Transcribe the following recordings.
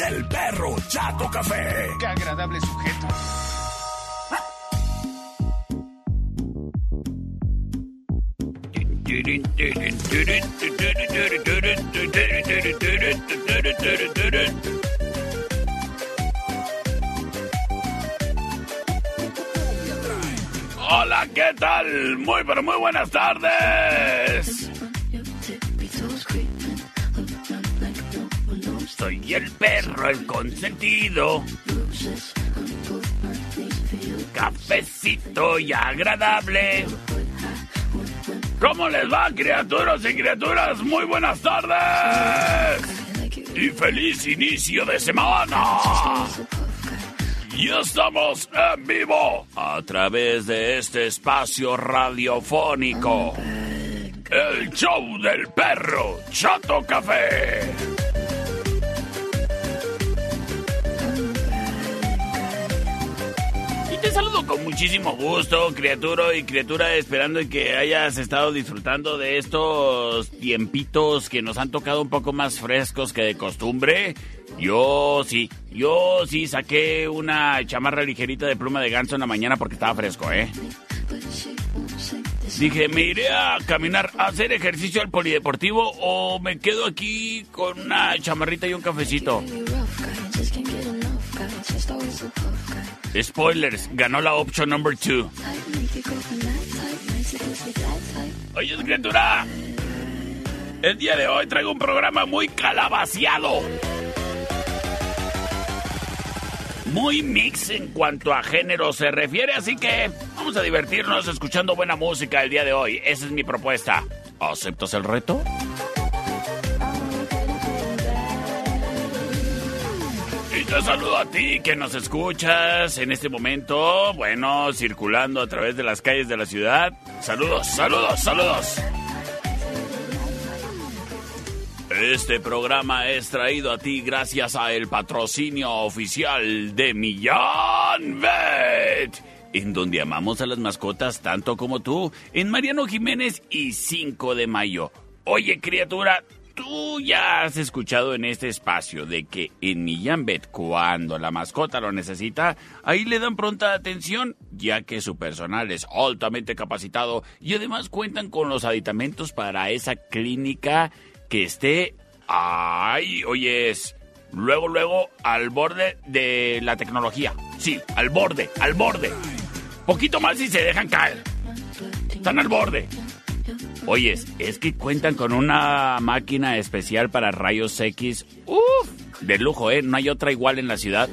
del perro Chato Café. Qué agradable sujeto. Hola, ¿qué tal? Muy, pero muy buenas tardes. Soy el perro, el consentido. Cafecito y agradable. ¿Cómo les va, criaturas y criaturas? Muy buenas tardes. Y feliz inicio de semana. Y estamos en vivo a través de este espacio radiofónico. El show del perro Chato Café. Te saludo con muchísimo gusto, criatura y criatura, esperando que hayas estado disfrutando de estos tiempitos que nos han tocado un poco más frescos que de costumbre. Yo sí, yo sí saqué una chamarra ligerita de pluma de ganso en la mañana porque estaba fresco, ¿eh? Dije, me iré a caminar, a hacer ejercicio al polideportivo o me quedo aquí con una chamarrita y un cafecito. Spoilers, ganó la opción number two. Oye, criatura, el día de hoy traigo un programa muy calabaciado. Muy mix en cuanto a género se refiere, así que vamos a divertirnos escuchando buena música el día de hoy. Esa es mi propuesta. ¿Aceptas el reto? Te saludo a ti que nos escuchas en este momento, bueno, circulando a través de las calles de la ciudad. Saludos, saludos, saludos. Este programa es traído a ti gracias a el patrocinio oficial de Millán Vet, en donde amamos a las mascotas tanto como tú, en Mariano Jiménez y 5 de Mayo. Oye, criatura, tú ya has escuchado en este espacio de que en Millán Vet, cuando la mascota lo necesita, ahí le dan pronta atención, ya que su personal es altamente capacitado y además cuentan con los aditamentos para esa clínica que esté, ay, oyes, luego, luego, al borde de la tecnología. Sí, al borde, al borde. Poquito más y se dejan caer. Están al borde. Oyes, es que cuentan con una máquina especial para rayos X. Uf, de lujo, ¿eh? No hay otra igual en la ciudad.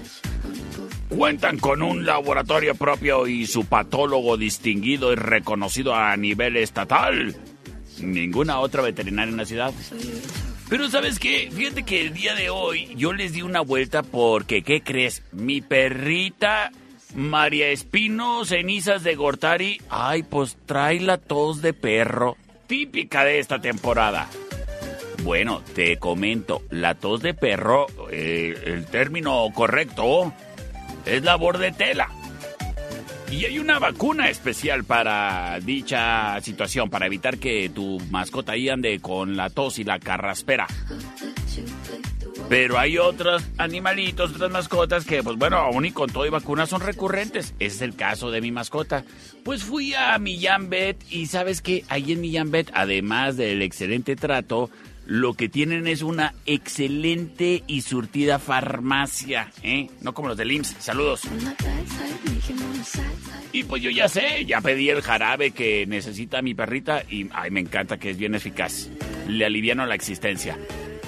Cuentan con un laboratorio propio y su patólogo distinguido y reconocido a nivel estatal ninguna otra veterinaria en la ciudad. Pero sabes qué, fíjate que el día de hoy yo les di una vuelta porque, ¿qué crees? Mi perrita María Espino Cenizas de Gortari, ay, pues trae la tos de perro, típica de esta temporada. Bueno, te comento, la tos de perro, eh, el término correcto es labor de tela. Y hay una vacuna especial para dicha situación, para evitar que tu mascota ahí ande con la tos y la carraspera. Pero hay otros animalitos, otras mascotas que, pues bueno, aún y con todo y vacunas son recurrentes. Ese es el caso de mi mascota. Pues fui a Millán Vet y sabes que ahí en Millán Vet, además del excelente trato, lo que tienen es una excelente y surtida farmacia, ¿eh? No como los del IMSS. Saludos. Y pues yo ya sé, ya pedí el jarabe que necesita mi perrita y ay, me encanta que es bien eficaz. Le aliviano la existencia.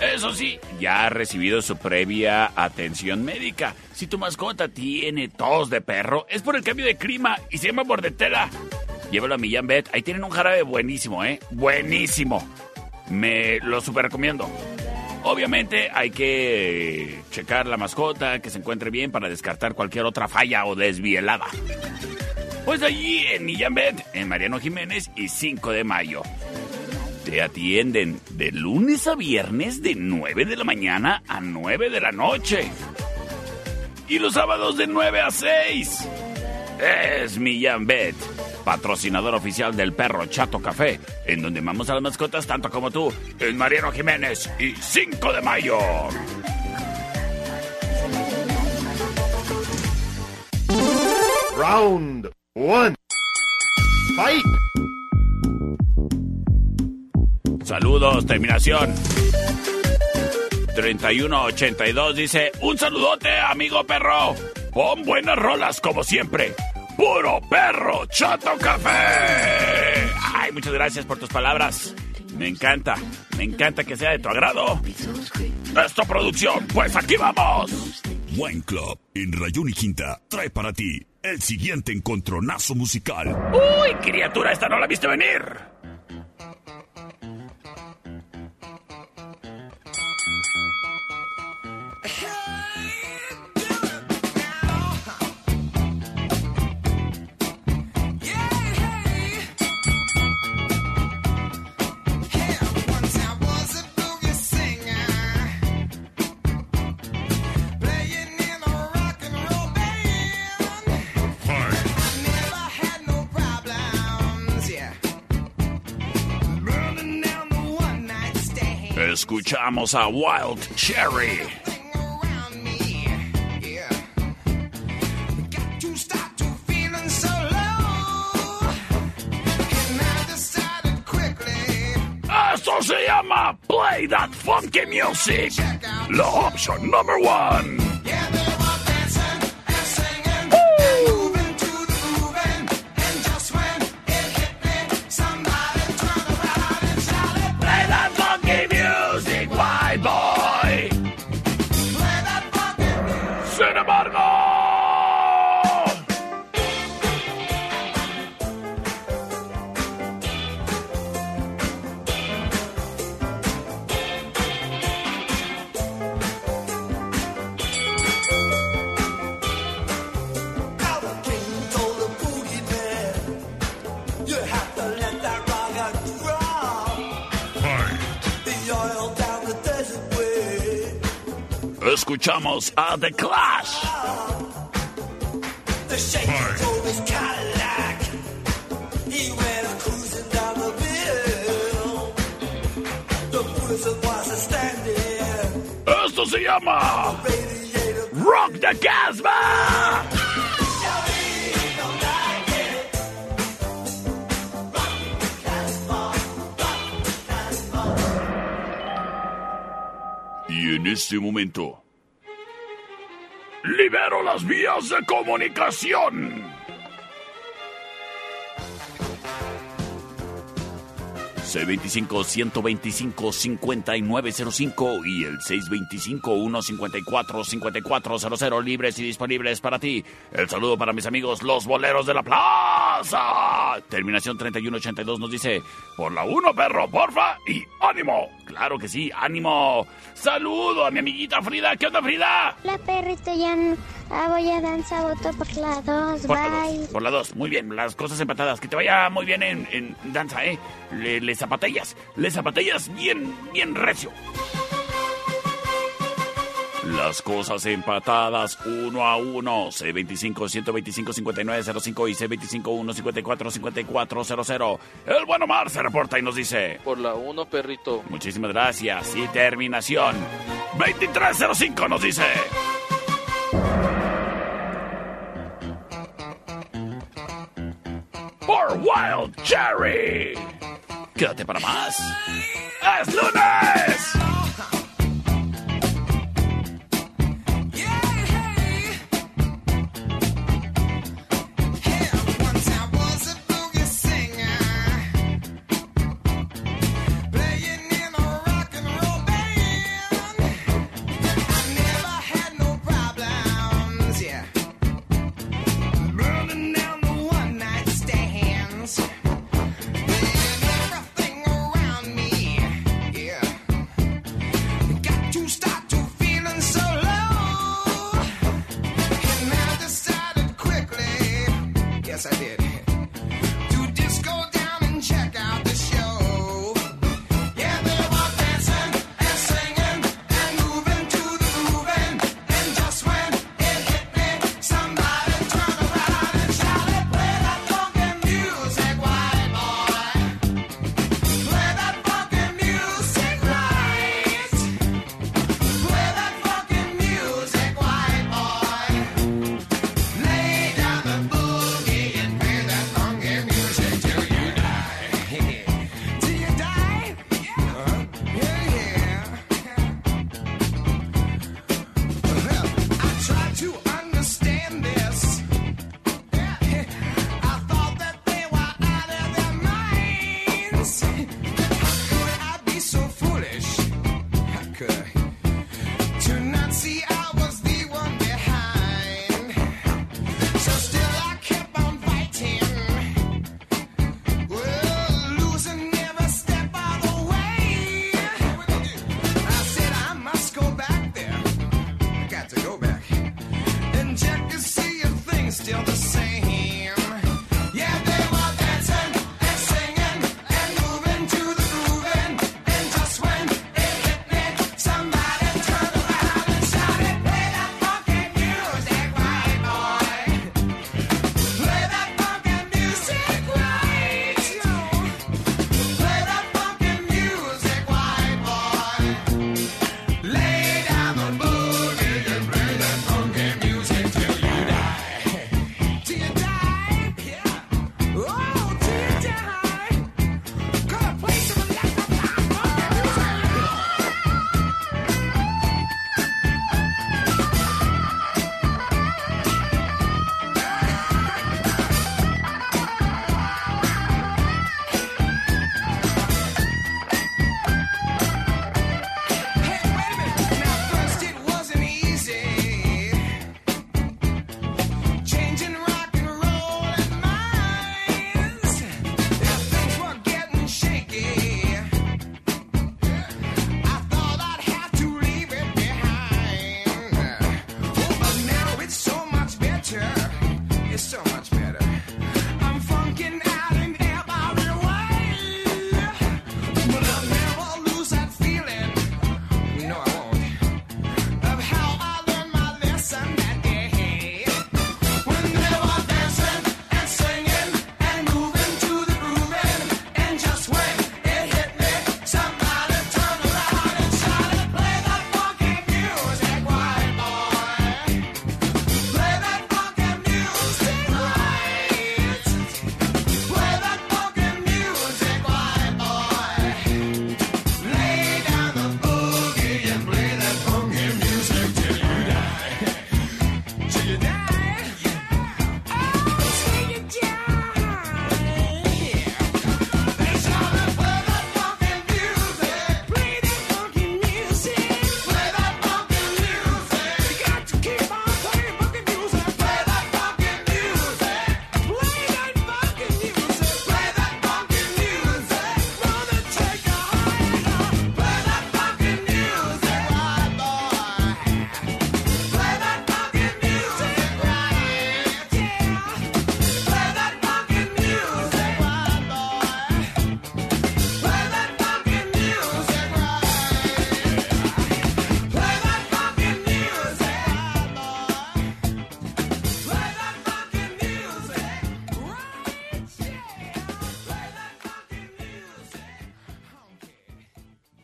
Eso sí, ya ha recibido su previa atención médica. Si tu mascota tiene tos de perro, es por el cambio de clima y se llama bordetela. Llévalo a Millán Vet, ahí tienen un jarabe buenísimo, ¿eh? Buenísimo. Me lo super recomiendo. Obviamente hay que checar la mascota, que se encuentre bien para descartar cualquier otra falla o desvielada. Pues allí en Millán Vet, en Mariano Jiménez y 5 de mayo. Te atienden de lunes a viernes de 9 de la mañana a 9 de la noche. Y los sábados de 9 a 6. Es Millán Bet, patrocinador oficial del perro Chato Café, en donde vamos a las mascotas tanto como tú, en Mariano Jiménez y 5 de mayo. Round one. Fight. Saludos, terminación. 3182 dice, un saludote, amigo perro. Pon buenas rolas como siempre. Puro perro, chato café. Ay, muchas gracias por tus palabras. Me encanta, me encanta que sea de tu agrado. Esto producción, pues aquí vamos. Wine Club en Rayón y Quinta trae para ti el siguiente encontronazo musical. Uy, criatura, esta no la viste venir. Escuchamos a Wild Cherry. Esto se llama Play That Funky Music. La opción number one. Escuchamos a The Clash. Esto se llama Rock the Casbah. Y en este momento, libero las vías de comunicación. C25-125-5905 y el 625-154-5400 libres y disponibles para ti. El saludo para mis amigos los boleros de la plaza. Terminación 3182 nos dice, por la 1 perro, porfa, y ánimo. Claro que sí, ánimo. Saludo a mi amiguita Frida. ¿Qué onda Frida? La perrito ya no. Ah, voy a danza, voto por la dos. Por la Bye. dos, por la dos. Muy bien, las cosas empatadas. Que te vaya muy bien en, en danza, ¿eh? Le, le zapatillas, le zapatillas bien, bien recio. Las cosas empatadas uno a uno. C25 125 5905 y C25 154 5400. El buen Omar se reporta y nos dice. Por la 1, perrito. Muchísimas gracias. Y terminación. 2305 nos dice. Por Wild Cherry. Quédate para más. ¡Es lunes!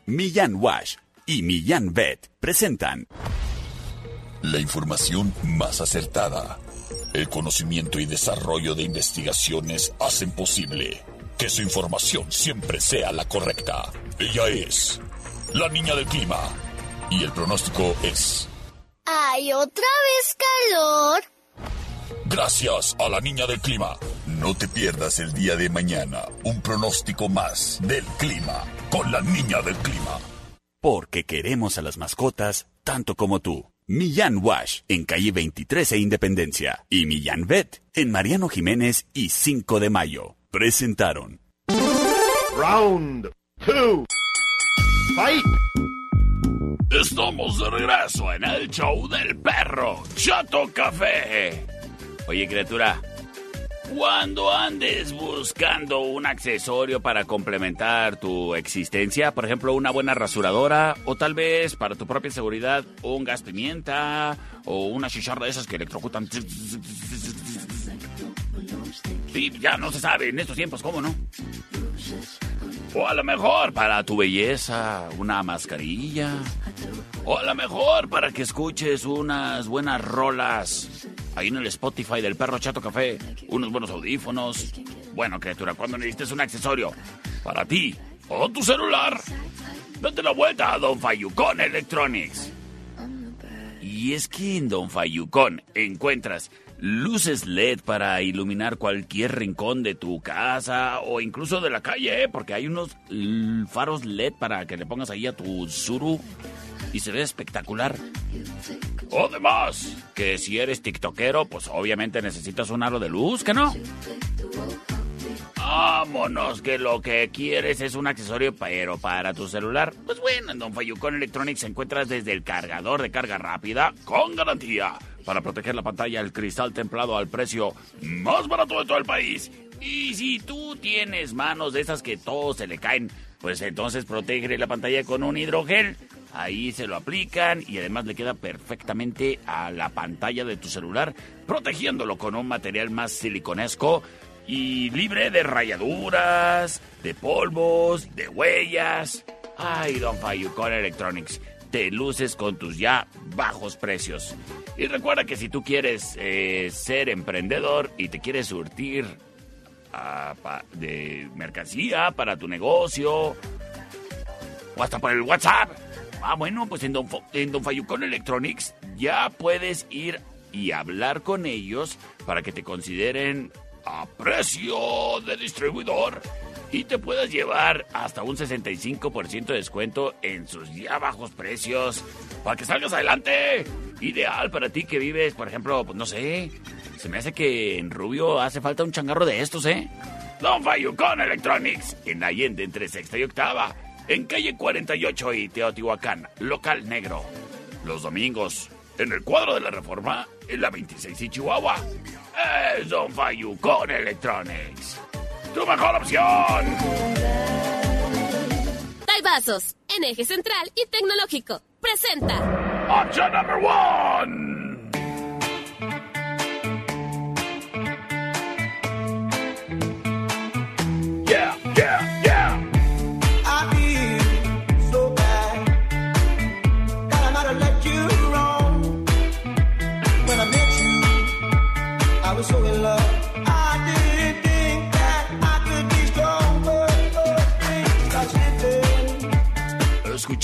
Millán Wash y Millán Vet presentan la información más acertada. El conocimiento y desarrollo de investigaciones hacen posible que su información siempre sea la correcta. Ella es la niña del clima. Y el pronóstico es... ¿Hay otra vez calor? Gracias a la niña del clima. No te pierdas el día de mañana un pronóstico más del clima con la niña del clima. Porque queremos a las mascotas tanto como tú. Millán Wash en calle 23 e Independencia y Millán Vet en Mariano Jiménez y 5 de Mayo. Presentaron. Round two. Fight. Estamos de regreso en el show del perro Chato Café. Oye, criatura, cuando andes buscando un accesorio para complementar tu existencia, por ejemplo, una buena rasuradora, o tal vez para tu propia seguridad, un gas pimienta, o una chicharra de esas que electrocutan. Sí, ya no se sabe en estos tiempos, ¿cómo no? O a lo mejor para tu belleza, una mascarilla. O a lo mejor para que escuches unas buenas rolas. Ahí en el Spotify del perro Chato Café. Unos buenos audífonos. Bueno, criatura, cuando necesites un accesorio para ti o tu celular, date la vuelta a Don Fayucón Electronics. Y es que en Don Fayucón encuentras luces LED para iluminar cualquier rincón de tu casa o incluso de la calle, ¿eh? porque hay unos faros LED para que le pongas ahí a tu Zuru y se ve espectacular. Además, que si eres tiktokero, pues obviamente necesitas un aro de luz, ¿que no? Vámonos, que lo que quieres es un accesorio, pero para tu celular. Pues bueno, en Don Fayucón Electronics encuentras desde el cargador de carga rápida con garantía para proteger la pantalla el cristal templado al precio más barato de todo el país. Y si tú tienes manos de esas que todos se le caen, pues entonces protege la pantalla con un hidrogel. Ahí se lo aplican y además le queda perfectamente a la pantalla de tu celular, protegiéndolo con un material más siliconesco y libre de rayaduras, de polvos, de huellas. Ay, Don Fayucón Electronics, te luces con tus ya bajos precios. Y recuerda que si tú quieres eh, ser emprendedor y te quieres surtir de mercancía para tu negocio o hasta por el WhatsApp. Ah, bueno, pues en Don, en Don Fayucón Electronics ya puedes ir y hablar con ellos para que te consideren a precio de distribuidor y te puedas llevar hasta un 65% de descuento en sus ya bajos precios para que salgas adelante. Ideal para ti que vives, por ejemplo, pues no sé, se me hace que en Rubio hace falta un changarro de estos, ¿eh? Don Fayucón Electronics, en Allende entre sexta y octava, en calle 48 y Teotihuacán, local negro. Los domingos, en el cuadro de la reforma, en la 26 y Chihuahua. Es Don Fayucón Electronics. ¡Tu mejor opción! Vasos, en eje central y tecnológico. Presenta. Option number one.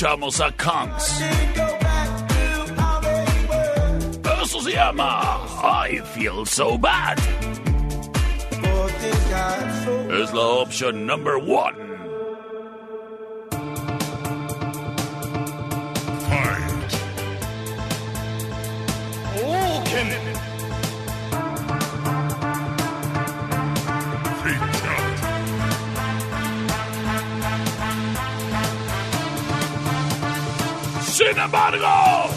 Escuchamos a Kunks. Didn't go back to how they were. Eso se llama I Feel So Bad. But things got so Es la opción number one. Sin embargo,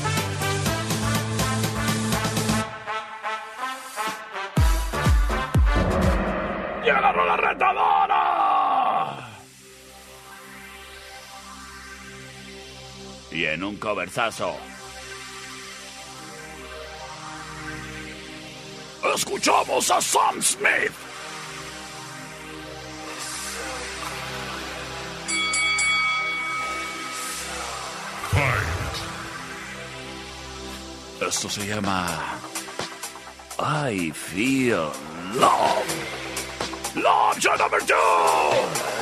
llega la retadora. Y en un coversazo. Escuchamos a Sam Smith. Esto se llama I Feel Love. Love, shot number two.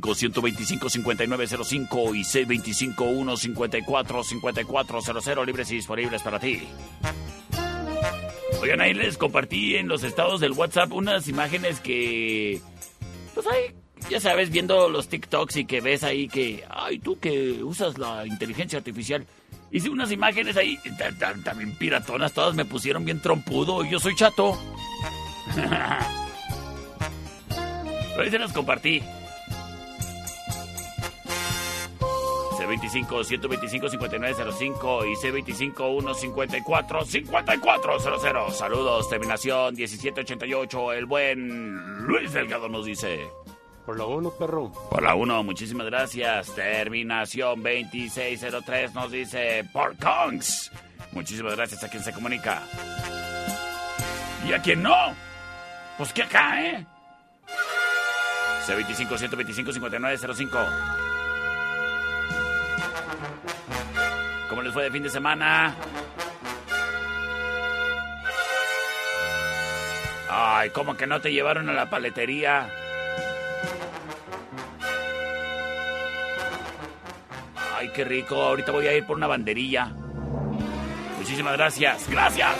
C25-125-5905 y C25-154-5400 libres y disponibles para ti. Oigan, ahí les compartí en los estados del WhatsApp unas imágenes que... Pues ahí, ya sabes, viendo los TikToks y que ves ahí que... Ay, tú que usas la inteligencia artificial. Hice unas imágenes ahí, ta- ta- también piratonas, todas me pusieron bien trompudo y yo soy chato. Pero ahí se las compartí. C25-125-5905 y C25-154-5400. Saludos, terminación 1788. El buen Luis Delgado nos dice. Por la 1, perro. Por la 1, muchísimas gracias. Terminación 2603 nos dice por Kongs. Muchísimas gracias a quien se comunica. Y a quien no, pues que acá, ¿eh? C25-125-5905. ¿Cómo les fue de fin de semana? Ay, ¿cómo que no te llevaron a la paletería? Ay, qué rico. Ahorita voy a ir por una banderilla. Muchísimas gracias. Gracias.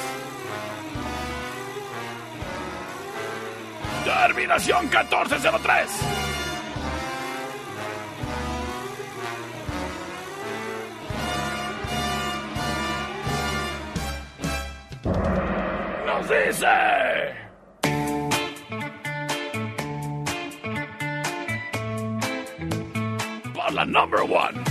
Terminación 1403. Dice. Por number one.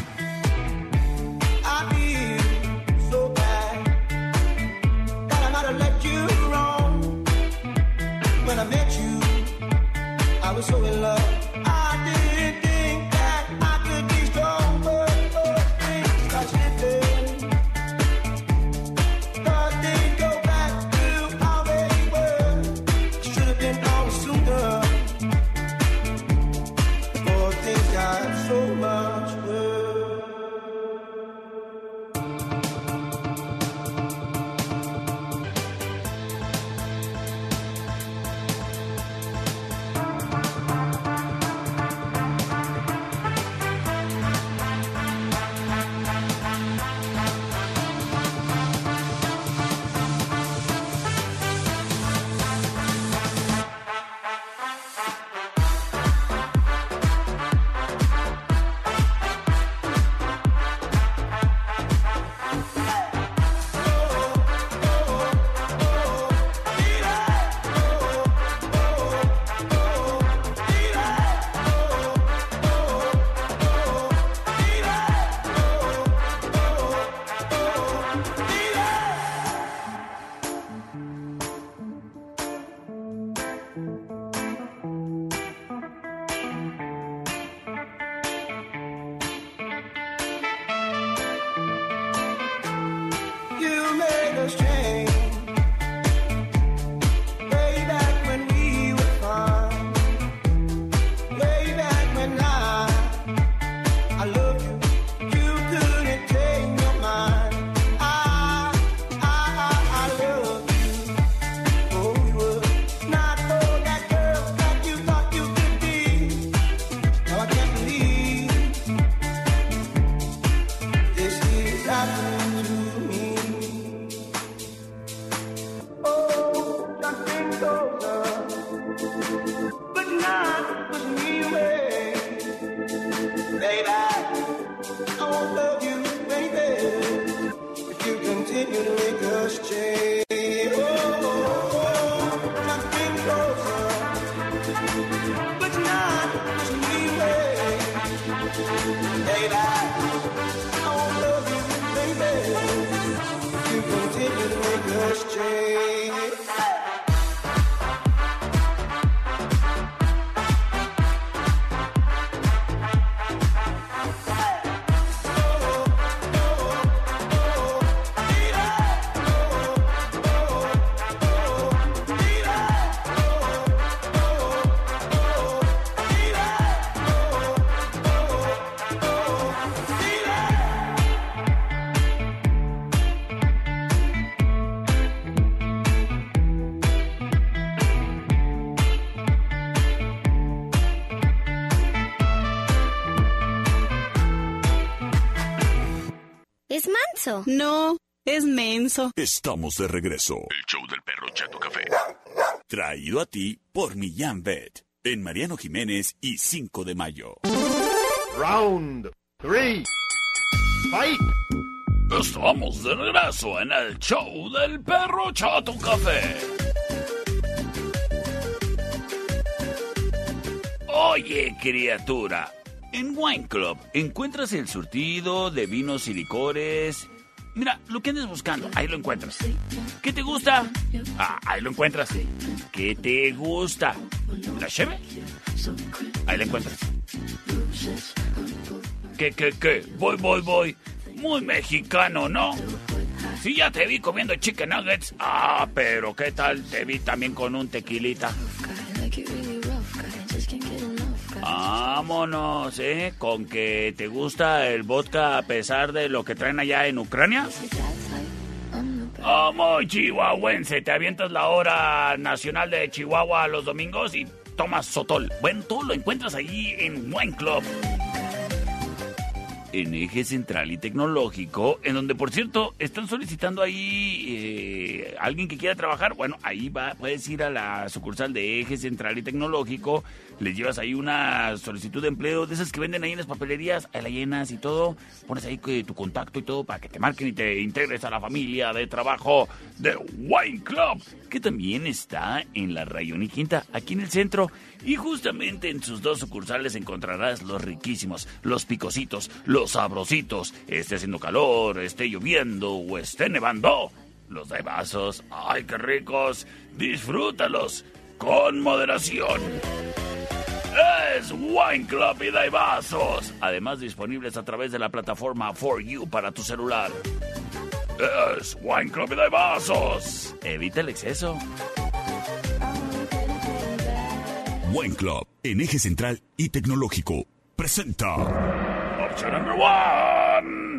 Menso. No, es menso. Estamos de regreso. El show del perro Chato Café. Traído a ti por Millán Vet. En Mariano Jiménez y 5 de mayo. Round three. Fight. Estamos de regreso en el show del perro Chato Café. Oye, criatura, en Wine Club encuentras el surtido de vinos y licores. Mira, lo que andes buscando, ahí lo encuentras. ¿Qué te gusta? Ah, ahí lo encuentras. ¿Qué te gusta? ¿La cheve? Ahí la encuentras. ¿Qué, qué, qué? Voy, voy, voy. Muy mexicano, ¿no? Sí, ya te vi comiendo chicken nuggets. Ah, pero ¿qué tal? Te vi también con un tequilita. Vámonos, ¿eh? Con que te gusta el vodka a pesar de lo que traen allá en Ucrania. Vamos, chihuahuense, te avientas la hora nacional de Chihuahua los domingos y tomas sotol. Bueno, todo lo encuentras allí en Wine Club. En eje central y tecnológico, en donde por cierto están solicitando ahí eh, alguien que quiera trabajar. Bueno, ahí va, puedes ir a la sucursal de eje central y tecnológico, les llevas ahí una solicitud de empleo de esas que venden ahí en las papelerías, ahí la llenas y todo, pones ahí tu contacto y todo para que te marquen y te integres a la familia de trabajo de Wine Club, que también está en la Rayón y Quinta, aquí en el centro. Y justamente en sus dos sucursales encontrarás los riquísimos, los picositos, los sabrositos, esté haciendo calor, esté lloviendo o esté nevando. Los de vasos, ¡ay qué ricos! Disfrútalos con moderación. Es Wine Club y de vasos. Además disponibles a través de la plataforma For You para tu celular. Es Wine Club y de vasos. Evita el exceso. Wine Club, en eje central y tecnológico, presenta. Option number one.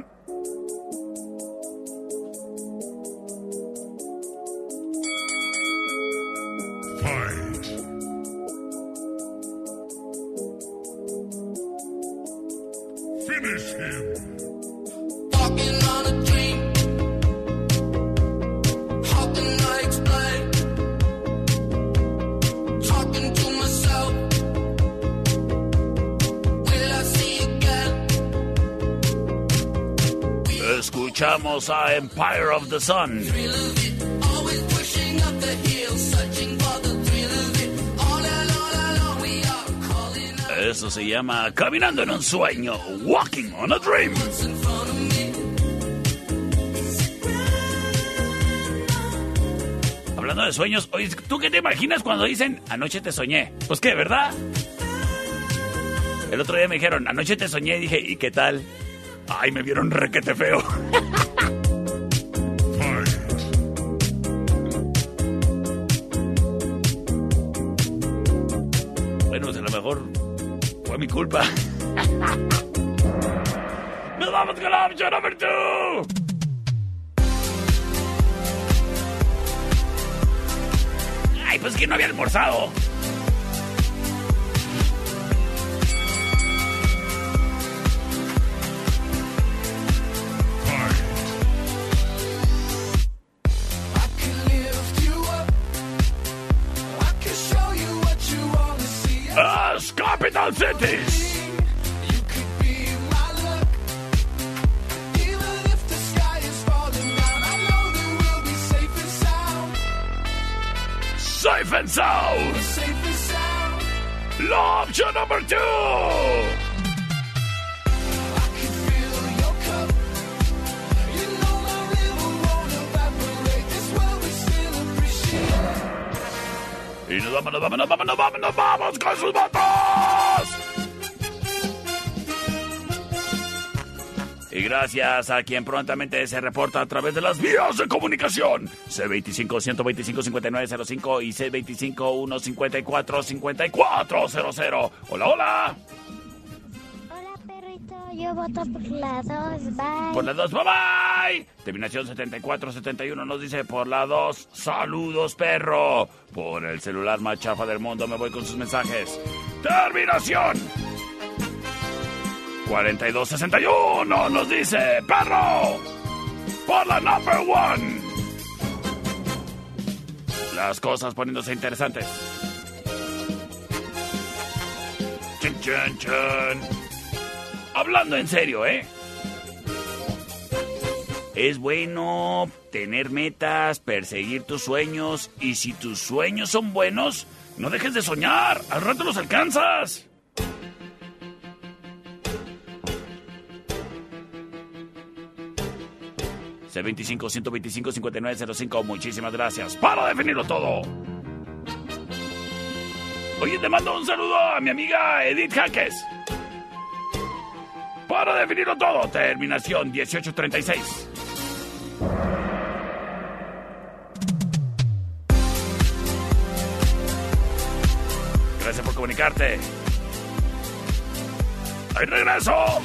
A Empire of the Sun. Eso se llama Caminando en un sueño, Walking on a Dream. Hablando de sueños, ¿tú qué te imaginas cuando dicen anoche te soñé? Pues qué, ¿verdad? El otro día me dijeron, anoche te soñé y dije, ¿y qué tal? Ay, me vieron requete feo. culpa. ¡Nos vamos con la opción número 2! Ay, pues que no había almorzado. Sound. Safe and sound. La opción número 2. I Y gracias a quien prontamente se reporta a través de las vías de comunicación. C25-125-5905 y C25-154-5400. Hola, hola. Hola, perrito. Yo voto por la 2. Bye. Por la 2, bye bye. Terminación 7471 nos dice por la 2, saludos perro. Por el celular más chafa del mundo me voy con sus mensajes. Terminación 4261 nos dice perro. por la number one. Las cosas poniéndose interesantes. Chun, chun, chun. Hablando en serio, ¿eh? Es bueno tener metas, perseguir tus sueños y si tus sueños son buenos, no dejes de soñar, al rato los alcanzas. C25-125-5905, muchísimas gracias. Para definirlo todo. Oye, te mando un saludo a mi amiga Edith Jaques. Para definirlo todo, terminación 1836. Gracias por comunicarte. ¡Ahí regreso!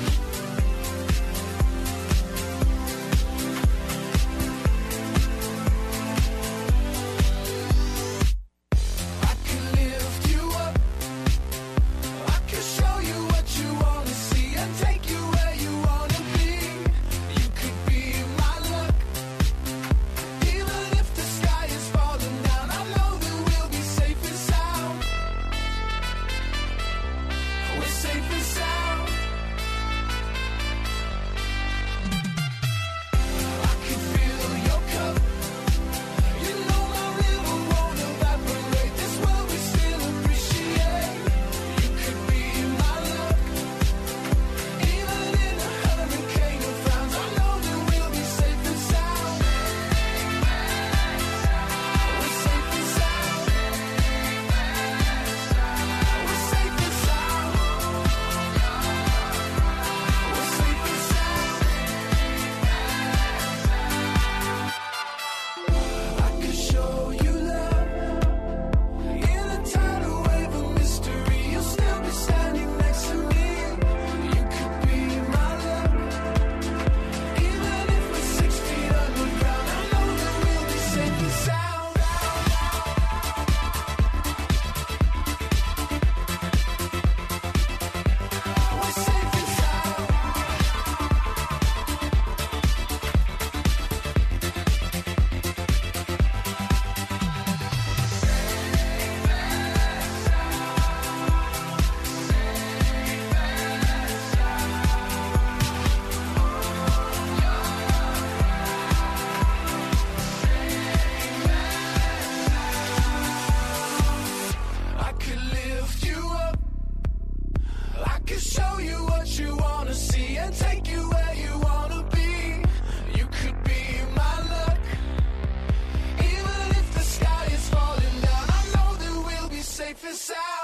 Inside.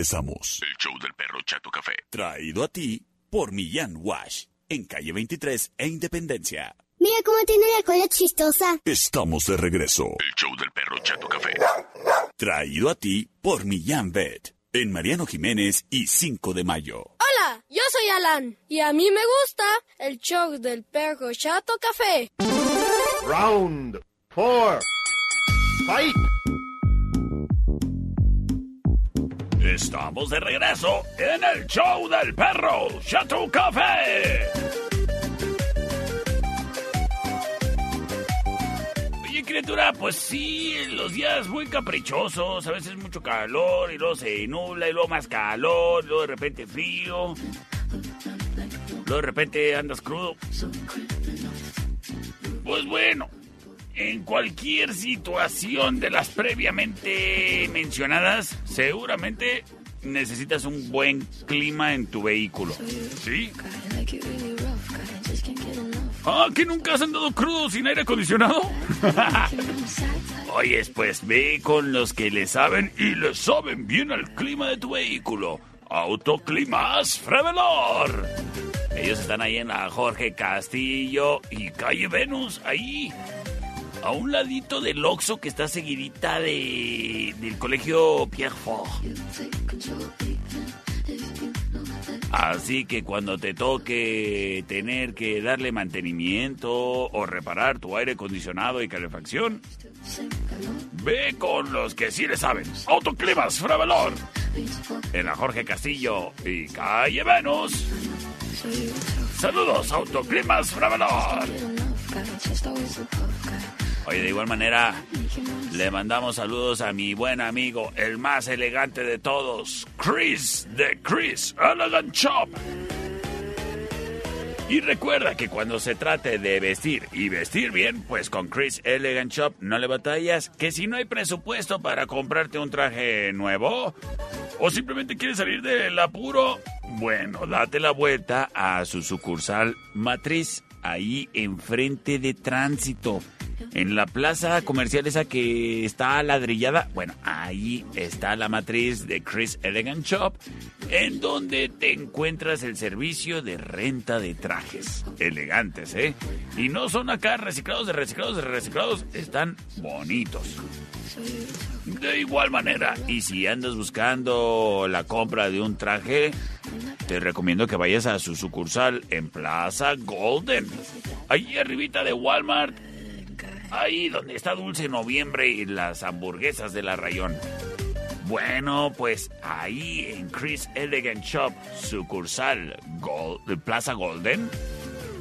Regresamos. El show del perro Chato Café. Traído a ti por Millán Wash. En calle 23 e Independencia. Mira cómo tiene la cola chistosa. Estamos de regreso. El show del perro Chato Café. Traído a ti por Millán Vet. En Mariano Jiménez y 5 de mayo. Hola, yo soy Alan y a mí me gusta el show del perro Chato Café. Round four. Fight. Estamos de regreso en el show del perro Chato Café. Oye, criatura, pues sí, los días muy caprichosos, a veces mucho calor y luego se nubla y luego más calor, y luego de repente frío. Luego de repente andas crudo. Pues bueno, en cualquier situación de las previamente mencionadas, seguramente necesitas un buen clima en tu vehículo. ¿Sí? Ah, ¿que nunca has andado crudo sin aire acondicionado? Oye, pues ve con los que le saben y le saben bien al clima de tu vehículo. Autoclimas Frevelor. Ellos están ahí en la Jorge Castillo y calle Venus, ahí. A un ladito del Oxxo que está seguidita de, del colegio Pierre Fort. Así que cuando te toque tener que darle mantenimiento o reparar tu aire acondicionado y calefacción, ve con los que sí le saben. Autoclimas Fravelor. En la Jorge Castillo y Calle Venus. Saludos, Autoclimas Fravelor. Oye, de igual manera, le mandamos saludos a mi buen amigo, el más elegante de todos, Chris de Chris Elegant Shop. Y recuerda que cuando se trate de vestir y vestir bien, pues con Chris Elegant Shop no le batallas, que si no hay presupuesto para comprarte un traje nuevo o simplemente quieres salir del apuro, bueno, date la vuelta a su sucursal matriz ahí enfrente de tránsito. En la plaza comercial esa que está ladrillada, bueno, ahí está la matriz de Chris Elegant Shop, en donde te encuentras el servicio de renta de trajes. Elegantes, ¿eh? Y no son acá reciclados de reciclados de reciclados, están bonitos. De igual manera, y si andas buscando la compra de un traje, te recomiendo que vayas a su sucursal en Plaza Golden. Allí arribita de Walmart. Ahí donde está Dulce Noviembre y las hamburguesas de la rayón. Bueno, pues ahí en Chris Elegant Shop, sucursal de Plaza Golden,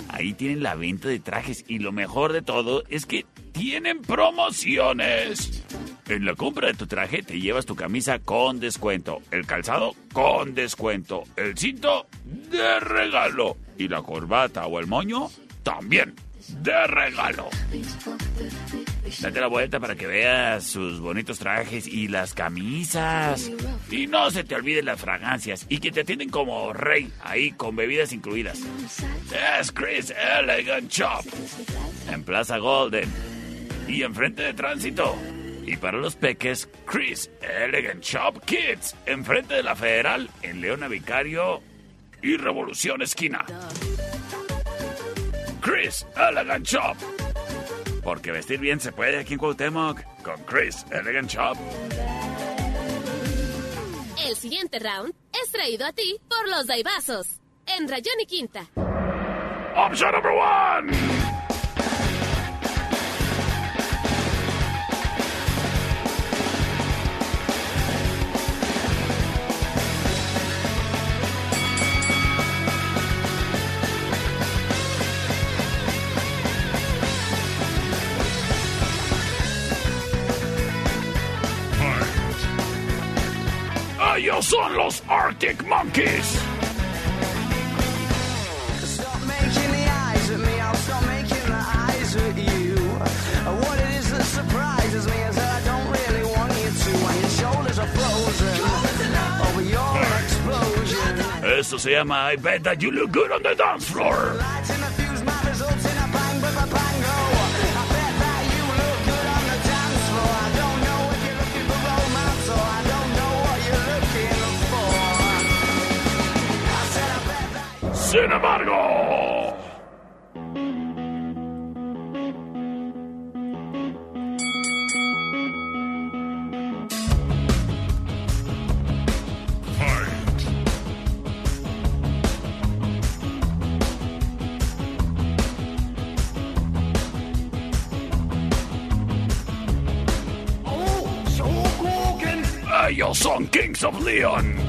ahí tienen la venta de trajes y lo mejor de todo es que tienen promociones. En la compra de tu traje te llevas tu camisa con descuento, el calzado con descuento, el cinto de regalo y la corbata o el moño también de regalo. Date la vuelta para que veas sus bonitos trajes y las camisas. Y no se te olviden las fragancias y que te atienden como rey, ahí con bebidas incluidas. Es Chris Elegant Shop en Plaza Golden y enfrente de tránsito. Y para los peques, Chris Elegant Shop Kids, enfrente de la Federal, en Leona Vicario y Revolución Esquina. Chris Elegant Shop. Porque vestir bien se puede aquí en Cuauhtémoc con Chris Elegant Shop. El siguiente round es traído a ti por los Daibazos en Rayón y Quinta. Option number one. Are frozen over your explosion. Esto se llama I Bet That You Look Good on the Dance Floor. Sin embargo. Oh, Ellos uh, son Kings of Leon.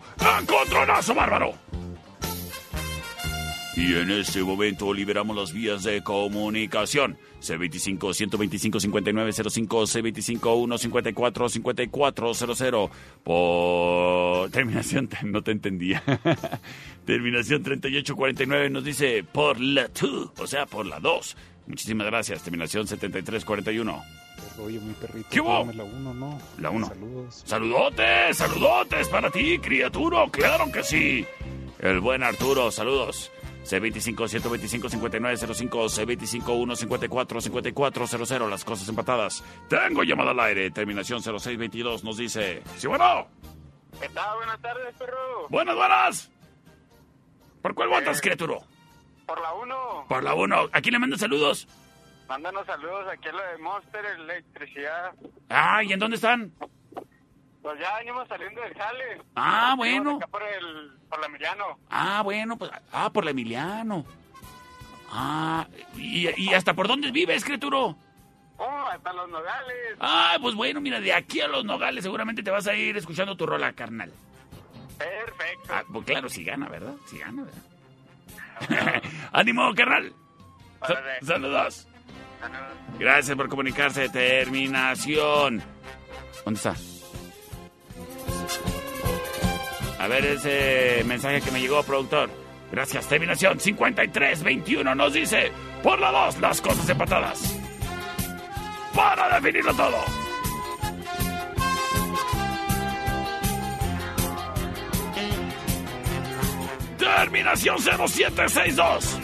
Encontronazo, bárbaro. Y en este momento liberamos las vías de comunicación. C25-125-5905, C25-154-5400. Por terminación, no te entendía. terminación 3849 nos dice por la 2, o sea, por la 2. Muchísimas gracias. Terminación 7341. Oye, mi perrito, ¿Qué hubo? la 1, ¿no? La 1. Saludos. Saludotes, saludotes para ti, criatura. Claro que sí. El buen Arturo, saludos. C25-125-5905, C25-154-5400, las cosas empatadas. Tengo llamada al aire, terminación 0622, nos dice... Sí, bueno. ¿Qué tal? Buenas tardes, perro. Buenas, buenas. ¿Por cuál votas, criatura? Por la 1. Por la 1. ¿A quién le mandan saludos? Mándanos saludos aquí a lo de Monster Electricidad. Ah, ¿y en dónde están? Pues ya venimos saliendo del jale. Ah, bueno. Acá por el, por la Emiliano. Ah, bueno, pues... Ah, por la Emiliano. Ah, ¿y, y hasta por dónde vives, criatura? Oh, hasta los nogales. Ah, pues bueno, mira, de aquí a los nogales seguramente te vas a ir escuchando tu rola, carnal. Perfecto. Ah, pues claro, si gana, ¿verdad? Si gana, ¿verdad? ¡Ánimo, carnal! Sa- saludos. Gracias por comunicarse. Terminación. ¿Dónde está? A ver ese mensaje que me llegó, productor. Gracias. Terminación 5321 nos dice, por la 2, las cosas empatadas. Para definirlo todo. Terminación 0762.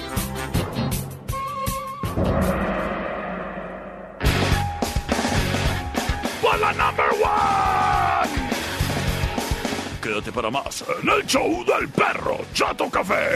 Por number one. Quédate para más en el show del perro Chato Café.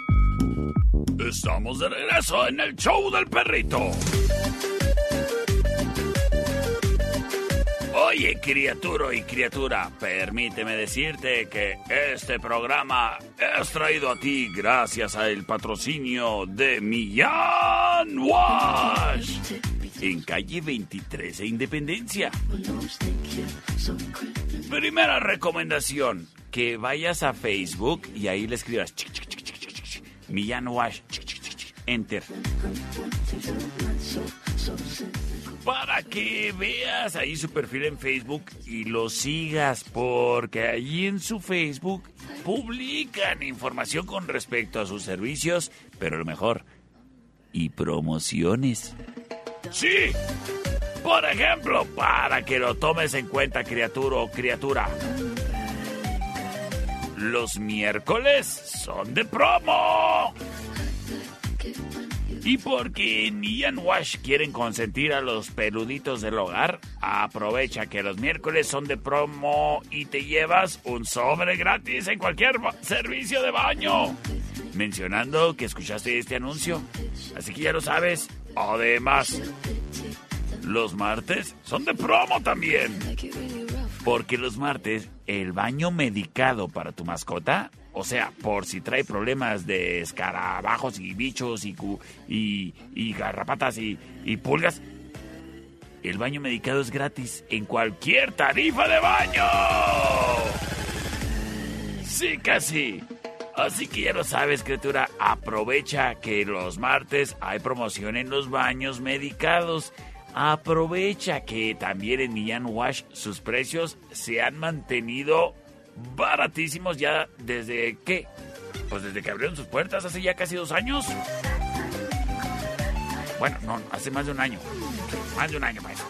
Estamos de regreso en el show del perrito. Oye, criatura y criatura, permíteme decirte que este programa es traído a ti gracias al patrocinio de Millán Wash. En calle 23 e Independencia. Primera recomendación, que vayas a Facebook y ahí le escribas Millán Wash. Enter. Para que veas ahí su perfil en Facebook y lo sigas, porque allí en su Facebook publican información con respecto a sus servicios, pero lo mejor, y promociones. Sí, por ejemplo, para que lo tomes en cuenta, criatura o criatura. Los miércoles son de promo. Y porque en Millán Wash quieren consentir a los peluditos del hogar, aprovecha que los miércoles son de promo y te llevas un sobre gratis en cualquier servicio de baño. Mencionando que escuchaste este anuncio. Así que ya lo sabes. Además, los martes son de promo también. Porque los martes, el baño medicado para tu mascota, o sea, por si trae problemas de escarabajos y bichos y, y, y garrapatas y, y pulgas, el baño medicado es gratis en cualquier tarifa de baño. Sí, casi. Así que ya lo sabes, criatura, aprovecha que los martes hay promoción en los baños medicados. Aprovecha que también en Millán Wash sus precios se han mantenido baratísimos ya desde qué? Pues desde que abrieron sus puertas hace ya casi dos años. Bueno, no, hace más de un año. Más de un año, maestro.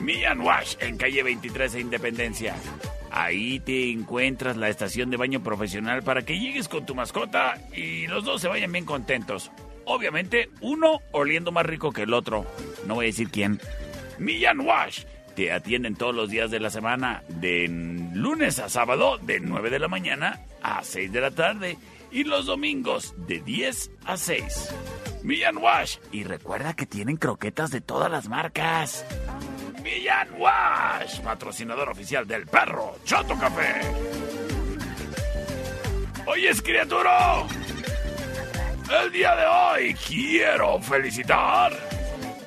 Millán Wash en calle 23 de Independencia. Ahí te encuentras la estación de baño profesional para que llegues con tu mascota y los dos se vayan bien contentos. Obviamente, uno oliendo más rico que el otro. No voy a decir quién. Millán Wash. Te atienden todos los días de la semana, de lunes a sábado, de 9 de la mañana a 6 de la tarde. Y los domingos, de 10 a 6. Millán Wash. Y recuerda que tienen croquetas de todas las marcas. Millán Wash, patrocinador oficial del perro Chato Café. Oyes, criatura. El día de hoy quiero felicitar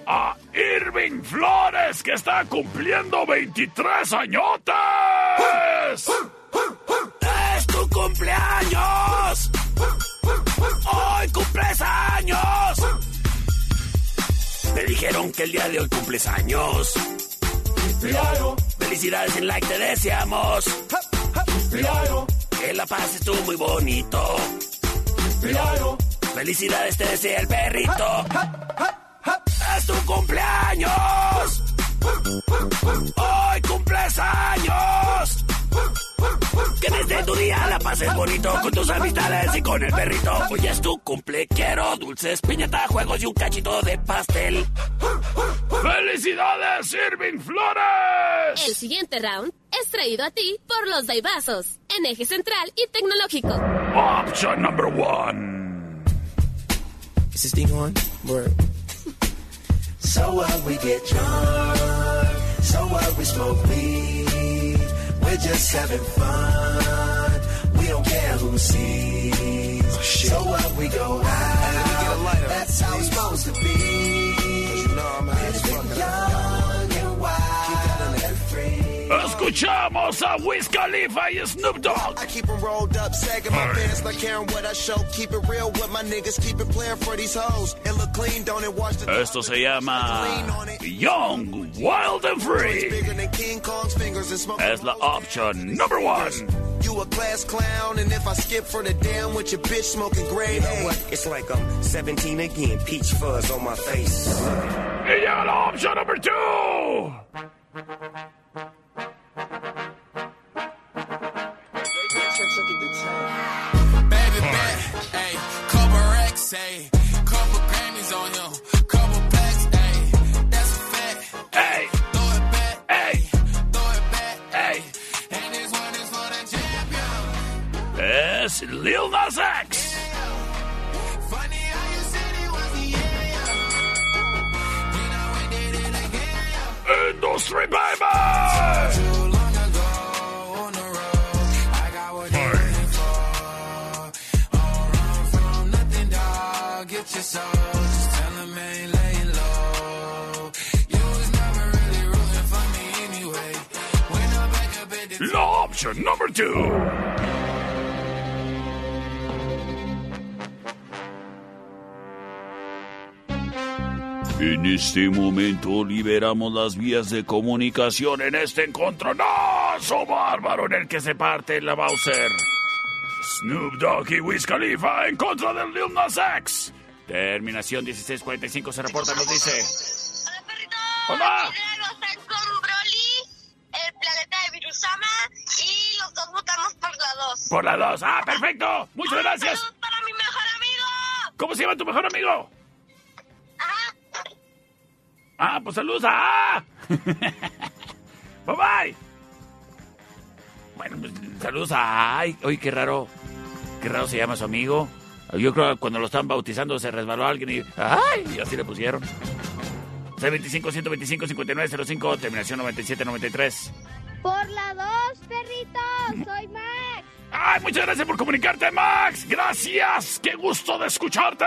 a Irving Flores, que está cumpliendo 23 añotes. ¡Es tu cumpleaños! ¡Hoy cumples años! Me dijeron que el día de hoy cumples años. Felicidades en like te deseamos. Que la pases tú muy bonito. Felicidades te desea el perrito. ¡Es tu cumpleaños! ¡Hoy cumples años! Que desde tu día la pases bonito con tus amistades y con el perrito. Hoy es tu cumple, quiero dulces, piñata, juegos y un cachito de pastel. ¡Felicidades, Irving Flores! El siguiente round es traído a ti por los Daibazos, en eje central y tecnológico. Option number one. Is this thing on? Word. So what we get drunk, so what we smoke weed, we're just having fun. We don't care who sees. so what we go out, that's how it's supposed to be. You know I'm young Escuchamos a Wiz Khalifa y Snoop Dogg. I keep them rolled up, sagging my pants, not caring what I show. Keep it real with my niggas, keep it playing for these hoes. It look clean, don't it? Wash the Esto se llama Young, Wild and Free. bigger than King Kong's and smoke. Es la option number one. You a class clown, and if I skip for the damn with your bitch smoking gray You know what? It's like I'm 17 again, peach fuzz on my face. Y llega la option number two. Este momento liberamos las vías de comunicación en este encontronazo bárbaro en el que se parte la Bowser. Snoop Dogg y Wiz Khalifa en contra del Lil Nas X. Terminación 1645 se reporta, nos dice. Hola, perrito. Hola. Con Broly, el planeta de Virusama, y los dos votamos por la dos. Por la 2. Ah, perfecto. Muchas gracias. ¡Salud para mi mejor amigo! ¿Cómo se llama tu mejor amigo? Ah, pues saludos a... bye bye. Bueno, pues saludos a... Ay, oye, qué raro. Qué raro se llama su amigo. Yo creo que cuando lo estaban bautizando se resbaló alguien y... ¡Ay! Y así le pusieron. C25-125-5905, terminación 9793. Por la dos, perrito. Soy Max. ¡Ay, muchas gracias por comunicarte, Max! ¡Gracias! ¡Qué gusto de escucharte!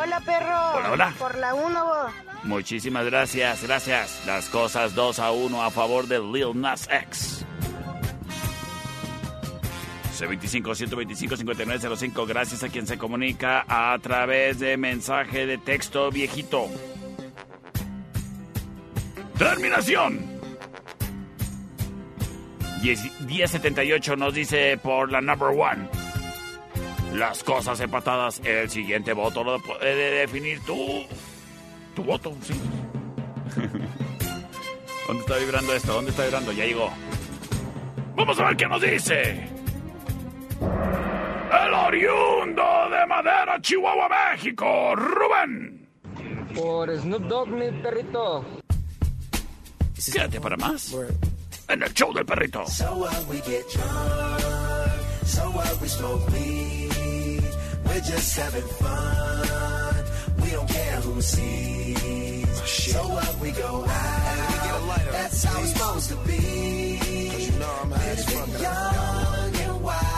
Hola, perro. Hola, hola. Por la uno. Muchísimas gracias, gracias. Las cosas 2 a 1 a favor de Lil Nas X. C25-125-5905, gracias a quien se comunica a través de mensaje de texto viejito. Terminación. 10 1078 nos dice por la number one. Las cosas empatadas. El siguiente voto lo puede definir tú. Tu voto, sí. ¿Dónde está vibrando esto? ¿Dónde está vibrando? Ya llegó. Vamos a ver qué nos dice. El oriundo de Madera, Chihuahua, México, Rubén. Por Snoop Dogg, mi perrito. Quédate para más. En el show del perrito. So what we get drunk, so what we smoke weed, we're just having fun. We don't care who sees. Oh, so what we go out, that's how it's supposed to be. Cause you know I'm high as fuck. Young and wild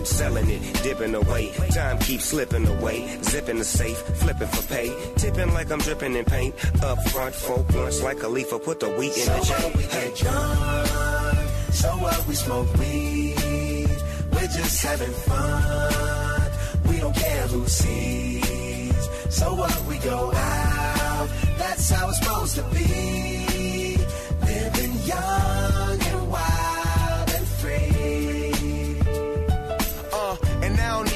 selling it, dipping away. Time keeps slipping away. Zipping the safe, flipping for pay. Tipping like I'm dripping in paint. Up front, four blunts like a leaf. Put the wheat in the So chain. what we get drunk, so what we smoke weed, we're just having fun. We don't care who sees. So what we go out, that's how it's supposed to be. Living young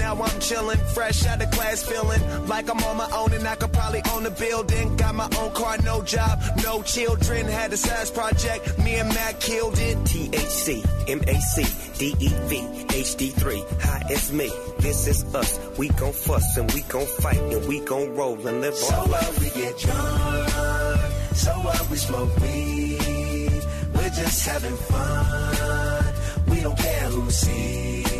Now I'm chillin', fresh out of class, feeling like I'm on my own and I could probably own a building. Got my own car, no job, no children. Had a size project, me and Mac killed it. THC, MAC, DEV, HD3. Hi, it's me. This is us. We gon' fuss and we gon' fight and we gon' roll and live So our what we get drunk, so what we smoke weed, we're just having fun. We don't care who sees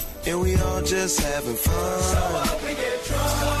and we all just having fun. So up, we get drunk.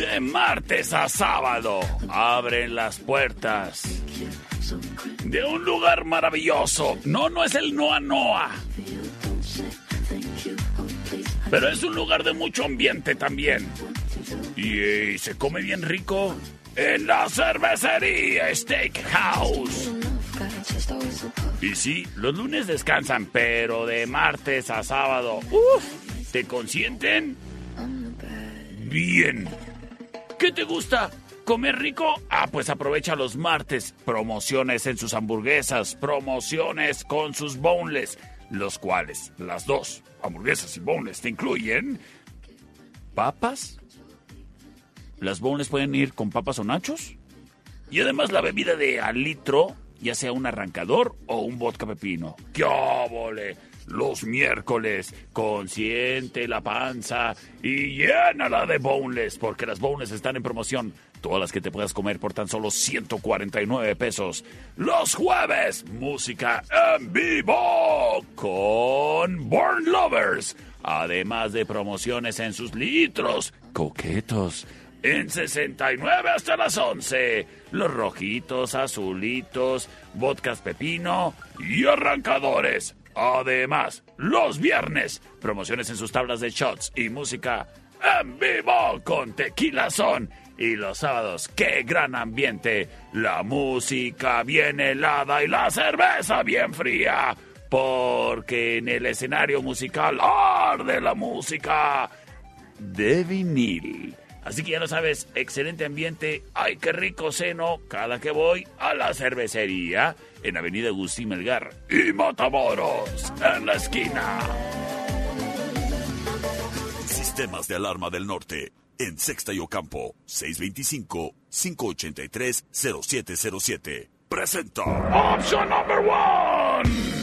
De martes a sábado abren las puertas de un lugar maravilloso. No, no es el Noa Noa. Pero es un lugar de mucho ambiente también. Y, se come bien rico en la cervecería Steakhouse. Y sí, los lunes descansan, pero de martes a sábado, ¡uf! ¿Te consienten? Bien. ¿Qué te gusta? ¿Comer rico? Ah, pues aprovecha los martes. Promociones en sus hamburguesas, promociones con sus boneless, los cuales, las dos, hamburguesas y boneless, te incluyen papas. Las boneless pueden ir con papas o nachos. Y además la bebida de al litro, ya sea un arrancador o un vodka pepino. ¡Qué! Los miércoles, consiente la panza y llénala de boneless, porque las boneless están en promoción. Todas las que te puedas comer por tan solo 149 pesos. Los jueves, música en vivo con Born Lovers. Además de promociones en sus litros coquetos. En 69 hasta las 11. Los rojitos, azulitos, vodkas pepino y arrancadores. Además, los viernes, promociones en sus tablas de shots y música en vivo con Tequila Son. Y los sábados, qué gran ambiente. La música bien helada y la cerveza bien fría. Porque en el escenario musical arde la música de vinil. Así que ya lo sabes, excelente ambiente. Ay, qué rico seno cada que voy a la cervecería en Avenida Agustín Melgar y Matamoros en la esquina. Sistemas de alarma del norte en Sexta y Ocampo 625-583-0707. Presenta Option Number One.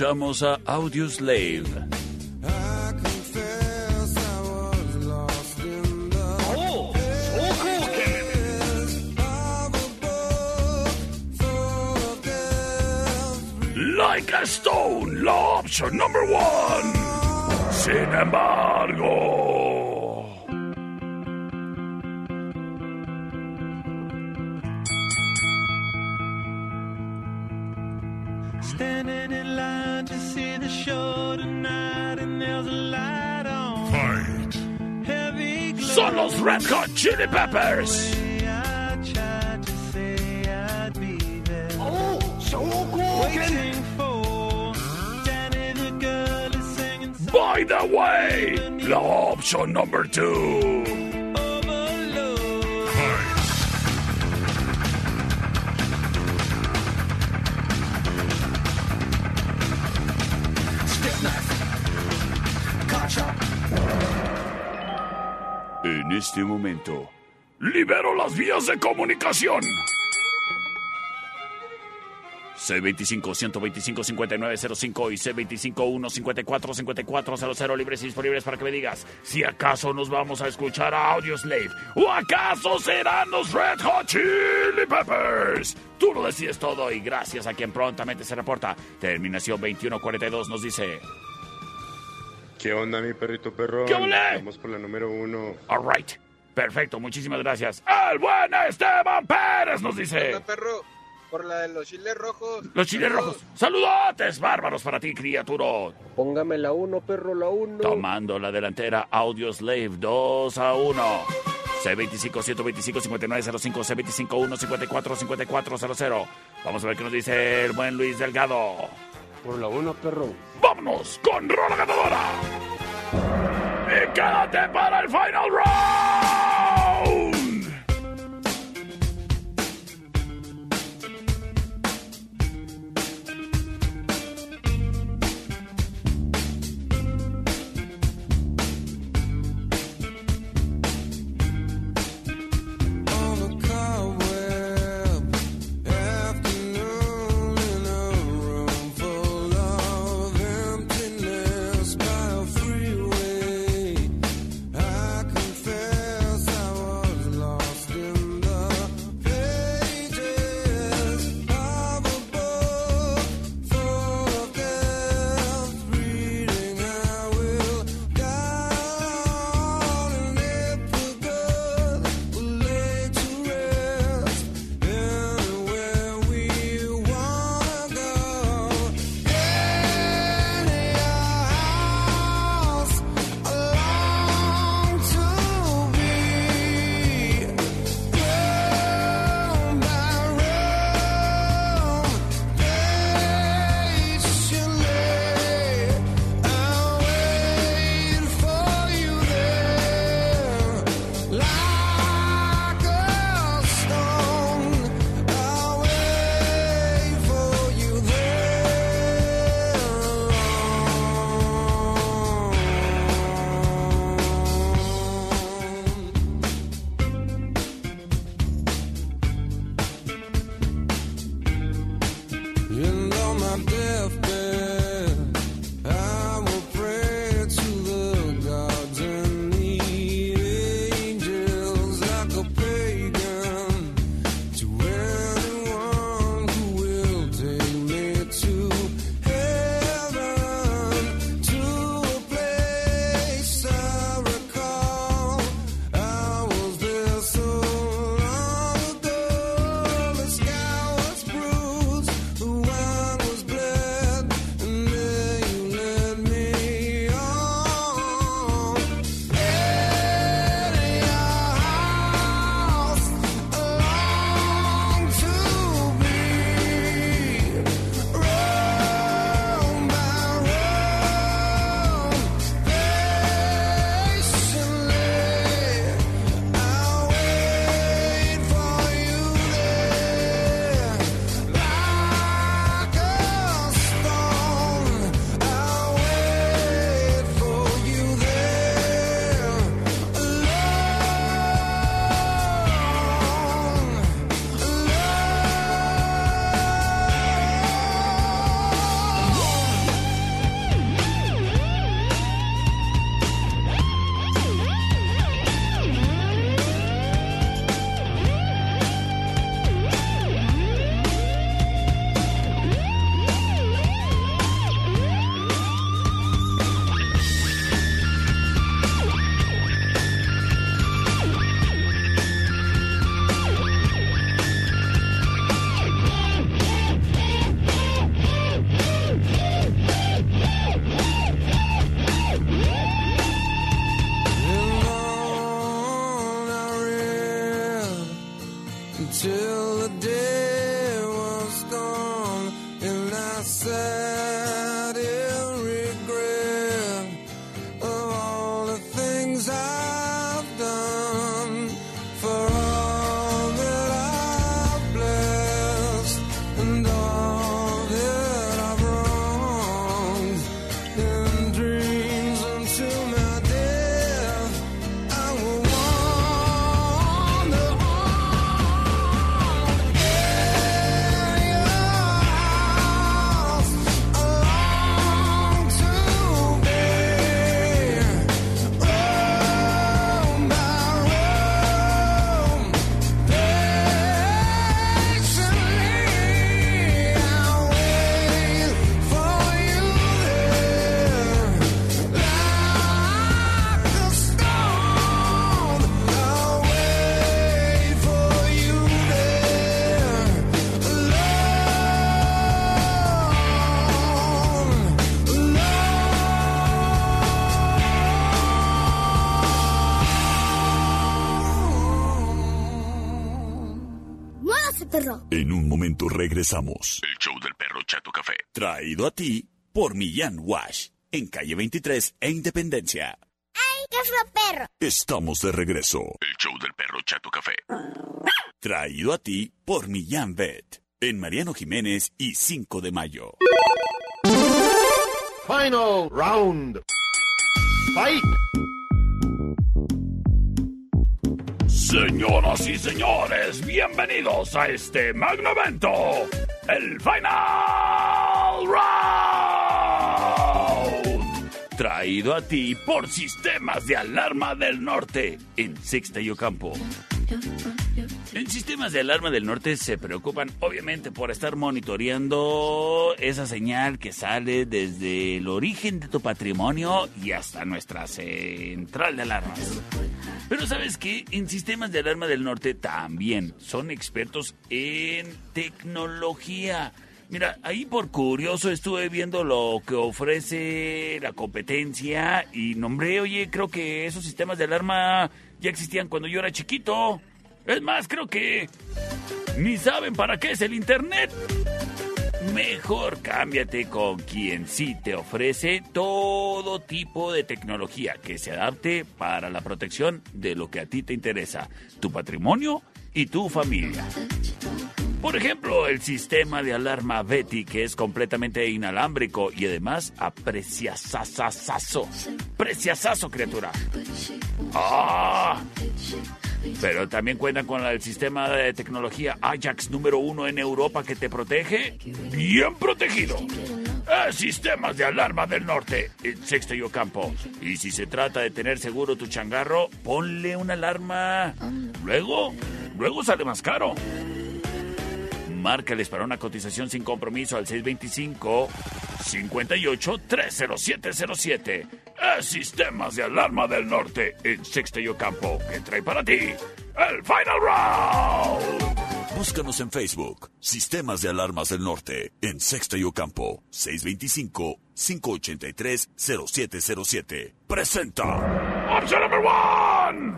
Escuchamos a Audio Slave. Like a Stone, la option number one. Sin embargo. Heavy glow. Son los Red Hot Chili Peppers. I tried to say I'd be there. Oh, so cool. Waiting for Danny the girl is singing. By the way, la option number two. Este momento, libero las vías de comunicación. C25-125-5905 y C25-154-5400 libres y disponibles para que me digas si acaso nos vamos a escuchar a Audioslave o acaso serán los Red Hot Chili Peppers. Tú lo decides todo y gracias a quien prontamente se reporta. Terminación 2142 nos dice... ¿Qué onda, mi perrito perrón? ¿Qué ole? Vamos por la número uno. All right. Perfecto, muchísimas gracias. El buen Esteban Pérez nos dice... perro, por la de los chiles rojos. Los chiles rojos. Saludotes bárbaros para ti, criatura. Póngame la uno, perro, la uno. Tomando la delantera, Audioslave 2 a 1. C25-125-5905, C25-154-5400. Vamos a ver qué nos dice el buen Luis Delgado. Por la uno, perro. ¡Vámonos con Rola Ganadora! ¡Y quédate para el final round! En un momento regresamos. El show del perro Chato Café. Traído a ti por Millán Wash. En calle 23 e Independencia. ¡Ay, qué fue perro! Estamos de regreso. El show del perro Chato Café. Traído a ti por Millán Vet. En Mariano Jiménez y 5 de mayo. Final round. Fight. Señoras y señores, bienvenidos a este magno evento, el Final Round. Traído a ti por Sistemas de Alarma del Norte en Sexta y Ocampo. En Sistemas de Alarma del Norte se preocupan obviamente por estar monitoreando esa señal que sale desde el origen de tu patrimonio y hasta nuestra central de alarmas. Pero sabes que en Sistemas de Alarma del Norte también son expertos en tecnología. Mira, ahí por curioso estuve viendo lo que ofrece la competencia y nombré, oye, creo que esos sistemas de alarma ya existían cuando yo era chiquito. Es más, creo que ni saben para qué es el Internet. Mejor cámbiate con quien sí te ofrece todo tipo de tecnología que se adapte para la protección de lo que a ti te interesa, tu patrimonio y tu familia. Por ejemplo, el sistema de alarma Betty, que es completamente inalámbrico y además apreciasasasazo. Preciasazo, criatura. ¡Ah! Pero también cuentan con el sistema de tecnología Ajax número uno en Europa que te protege. Bien protegido. Eh, sistemas de alarma del norte Sexto y Ocampo. Y si se trata de tener seguro tu changarro, ponle una alarma. Luego, luego sale más caro. Márcales para una cotización sin compromiso al 625 58 30707. Es Sistemas de Alarma del Norte en Sexto y Ocampo que trae para ti el Final Round. Búscanos en Facebook. Sistemas de Alarmas del Norte. En Sexta y Ocampo. 625-583-0707. Presenta. Option number one.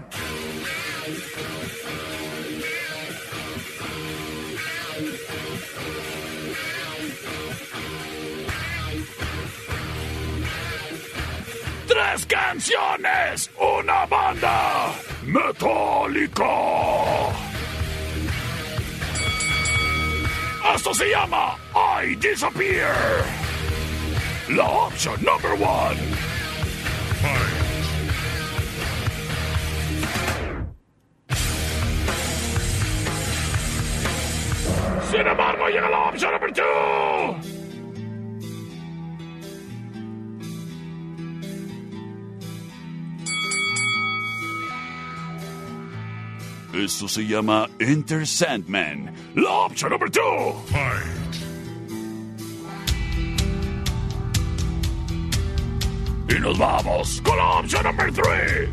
Tres canciones, una banda metálica. Esto se llama I Disappear. La opción number one. Esto se llama Enter Sandman. La opción número 2. Y nos vamos con la opción número 3.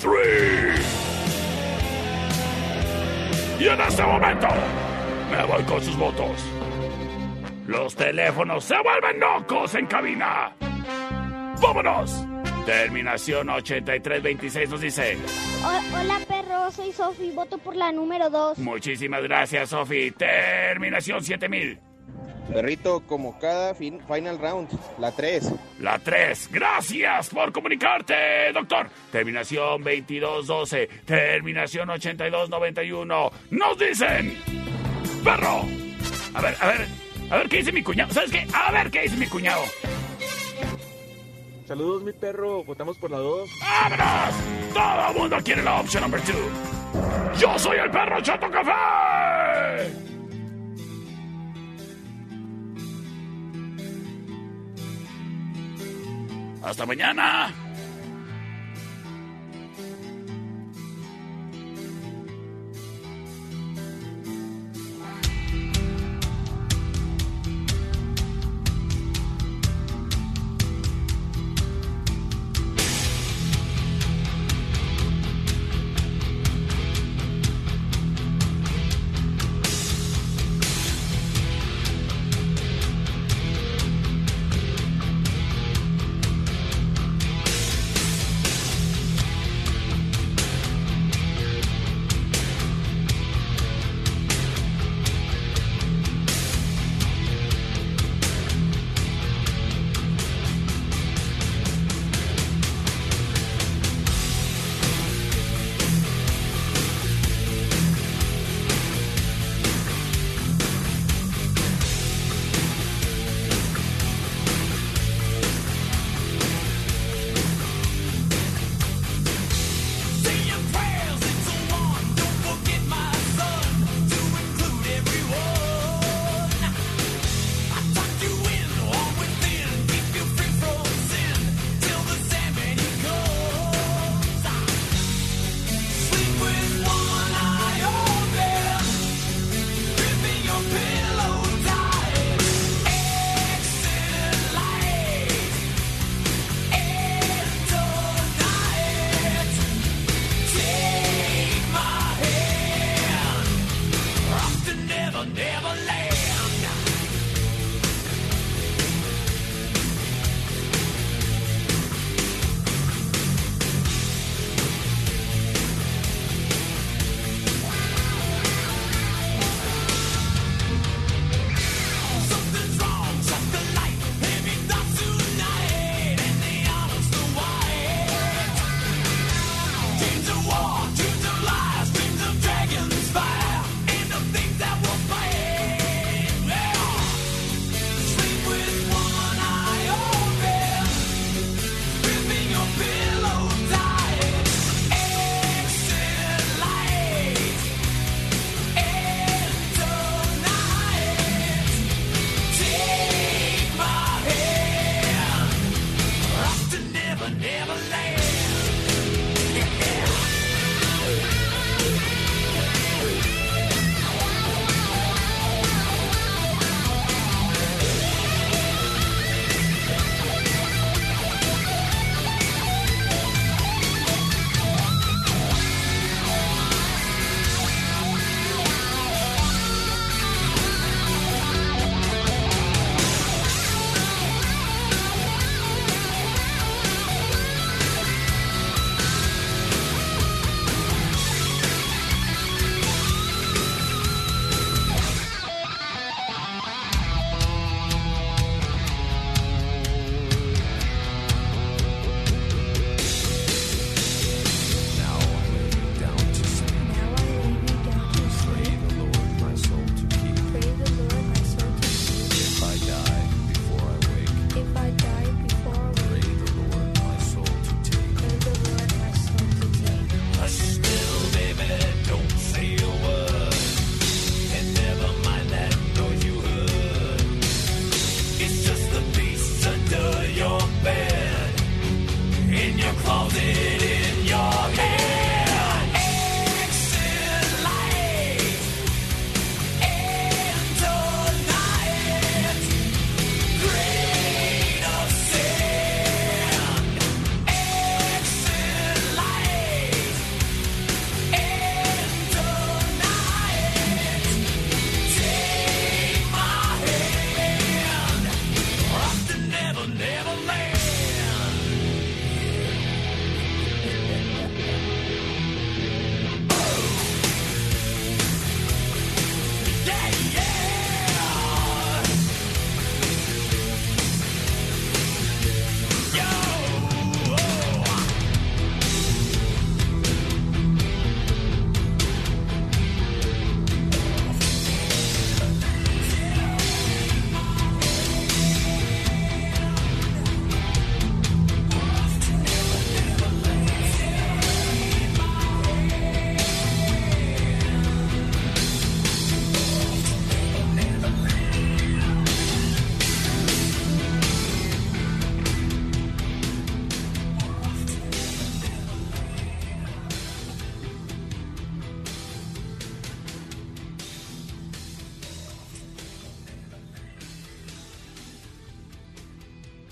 3. Y en este momento me voy con sus votos. Los teléfonos se vuelven locos en cabina. ¡Vámonos! Terminación 8326 nos dice. O- hola, perro. Soy Sofi. Voto por la número 2. Muchísimas gracias, Sofi. Terminación 7000. Perrito, como cada fin- final round, la 3. La 3. Gracias por comunicarte, doctor. Terminación 2212. Terminación 8291. Nos dicen. Perro. A ver, a ver. A ver qué dice mi cuñado. ¿Sabes qué? A ver qué dice mi cuñado. Saludos, mi perro. Votamos por la 2. ¡Vámonos! Todo el mundo quiere la opción number 2. Yo soy el perro Chato Café. Hasta mañana.